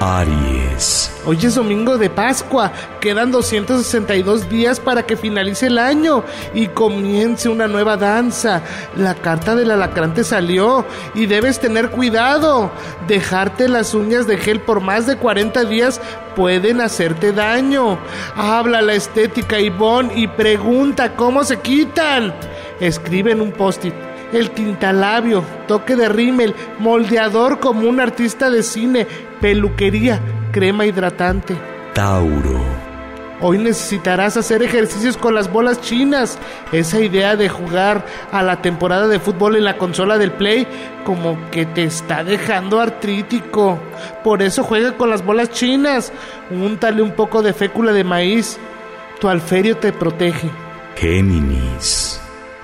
Aries. Hoy es domingo de Pascua, quedan 262 días para que finalice el año y comience una nueva danza. La carta del alacrán te salió y debes tener cuidado. Dejarte las uñas de gel por más de 40 días pueden hacerte daño. Habla la estética Ivonne y pregunta cómo se quitan. Escribe en un post-it el tintalabio, toque de rímel, moldeador como un artista de cine, peluquería, crema hidratante. Tauro. Hoy necesitarás hacer ejercicios con las bolas chinas. Esa idea de jugar a la temporada de fútbol en la consola del Play como que te está dejando artrítico. Por eso juega con las bolas chinas. Úntale un poco de fécula de maíz. Tu alferio te protege. Géminis.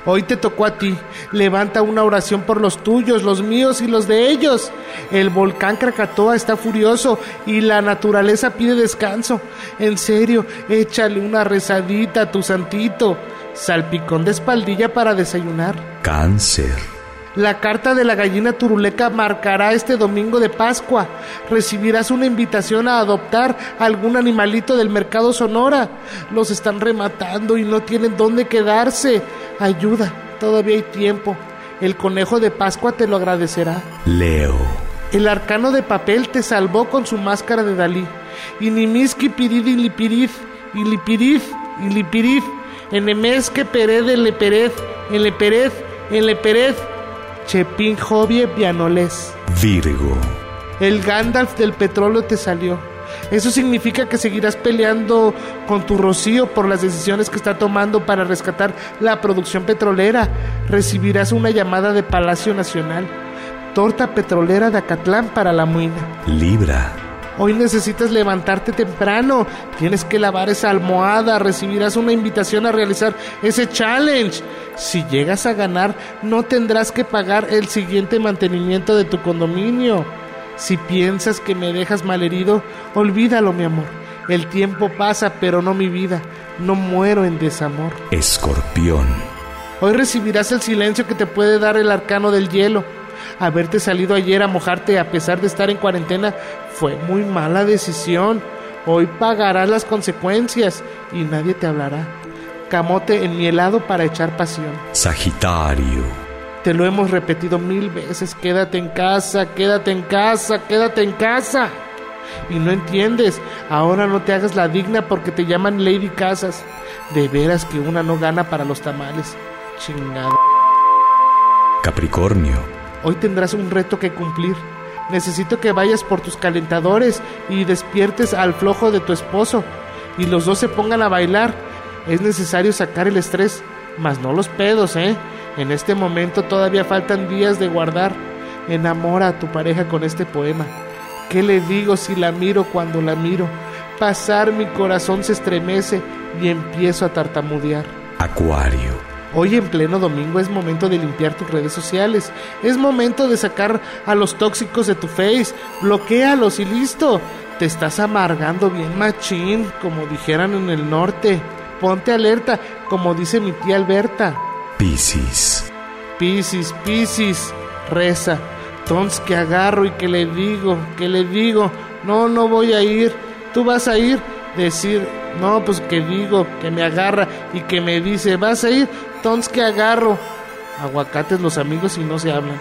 Hoy te tocó a ti. Levanta una oración por los tuyos, los míos y los de ellos. El volcán Krakatoa está furioso y la naturaleza pide descanso. En serio, échale una rezadita a tu santito. Salpicón de espaldilla para desayunar. Cáncer. La carta de la gallina turuleca marcará este domingo de Pascua. Recibirás una invitación a adoptar algún animalito del mercado Sonora. Los están rematando y no tienen dónde quedarse. Ayuda, todavía hay tiempo. El conejo de Pascua te lo agradecerá. Leo. El arcano de papel te salvó con su máscara de Dalí. Inimiski pirid y lipirid, y lipirid, y lipirid. Enemesque pered, le perez, en le perez, en le perez. Chepín Jovie Pianoles. Virgo. El Gandalf del petróleo te salió. Eso significa que seguirás peleando con tu rocío por las decisiones que está tomando para rescatar la producción petrolera. Recibirás una llamada de Palacio Nacional. Torta petrolera de Acatlán para la muina. Libra. Hoy necesitas levantarte temprano. Tienes que lavar esa almohada. Recibirás una invitación a realizar ese challenge. Si llegas a ganar, no tendrás que pagar el siguiente mantenimiento de tu condominio. Si piensas que me dejas malherido, olvídalo, mi amor. El tiempo pasa, pero no mi vida. No muero en desamor. Escorpión. Hoy recibirás el silencio que te puede dar el arcano del hielo. Haberte salido ayer a mojarte a pesar de estar en cuarentena fue muy mala decisión. Hoy pagarás las consecuencias y nadie te hablará. Camote en mi helado para echar pasión. Sagitario. Te lo hemos repetido mil veces. Quédate en casa, quédate en casa, quédate en casa. Y no entiendes. Ahora no te hagas la digna porque te llaman Lady Casas. De veras que una no gana para los tamales. Chingado. Capricornio. Hoy tendrás un reto que cumplir. Necesito que vayas por tus calentadores y despiertes al flojo de tu esposo y los dos se pongan a bailar. Es necesario sacar el estrés, mas no los pedos, ¿eh? En este momento todavía faltan días de guardar. Enamora a tu pareja con este poema. ¿Qué le digo si la miro cuando la miro? Pasar mi corazón se estremece y empiezo a tartamudear. Acuario. Hoy en pleno domingo es momento de limpiar tus redes sociales. Es momento de sacar a los tóxicos de tu face. Bloquéalos y listo. Te estás amargando bien machín, como dijeran en el norte. Ponte alerta, como dice mi tía Alberta. Piscis. Piscis, Piscis, reza. Tons que agarro y que le digo, que le digo, no, no voy a ir. Tú vas a ir, decir, no, pues que digo, que me agarra y que me dice, vas a ir, tons que agarro. Aguacates los amigos y no se hablan.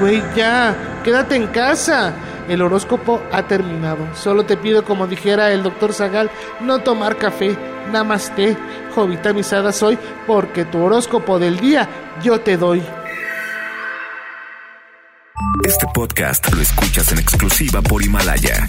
Güey, ya, quédate en casa. El horóscopo ha terminado. Solo te pido, como dijera el doctor Zagal, no tomar café. Namaste, jovita misada soy, porque tu horóscopo del día yo te doy. Este podcast lo escuchas en exclusiva por Himalaya.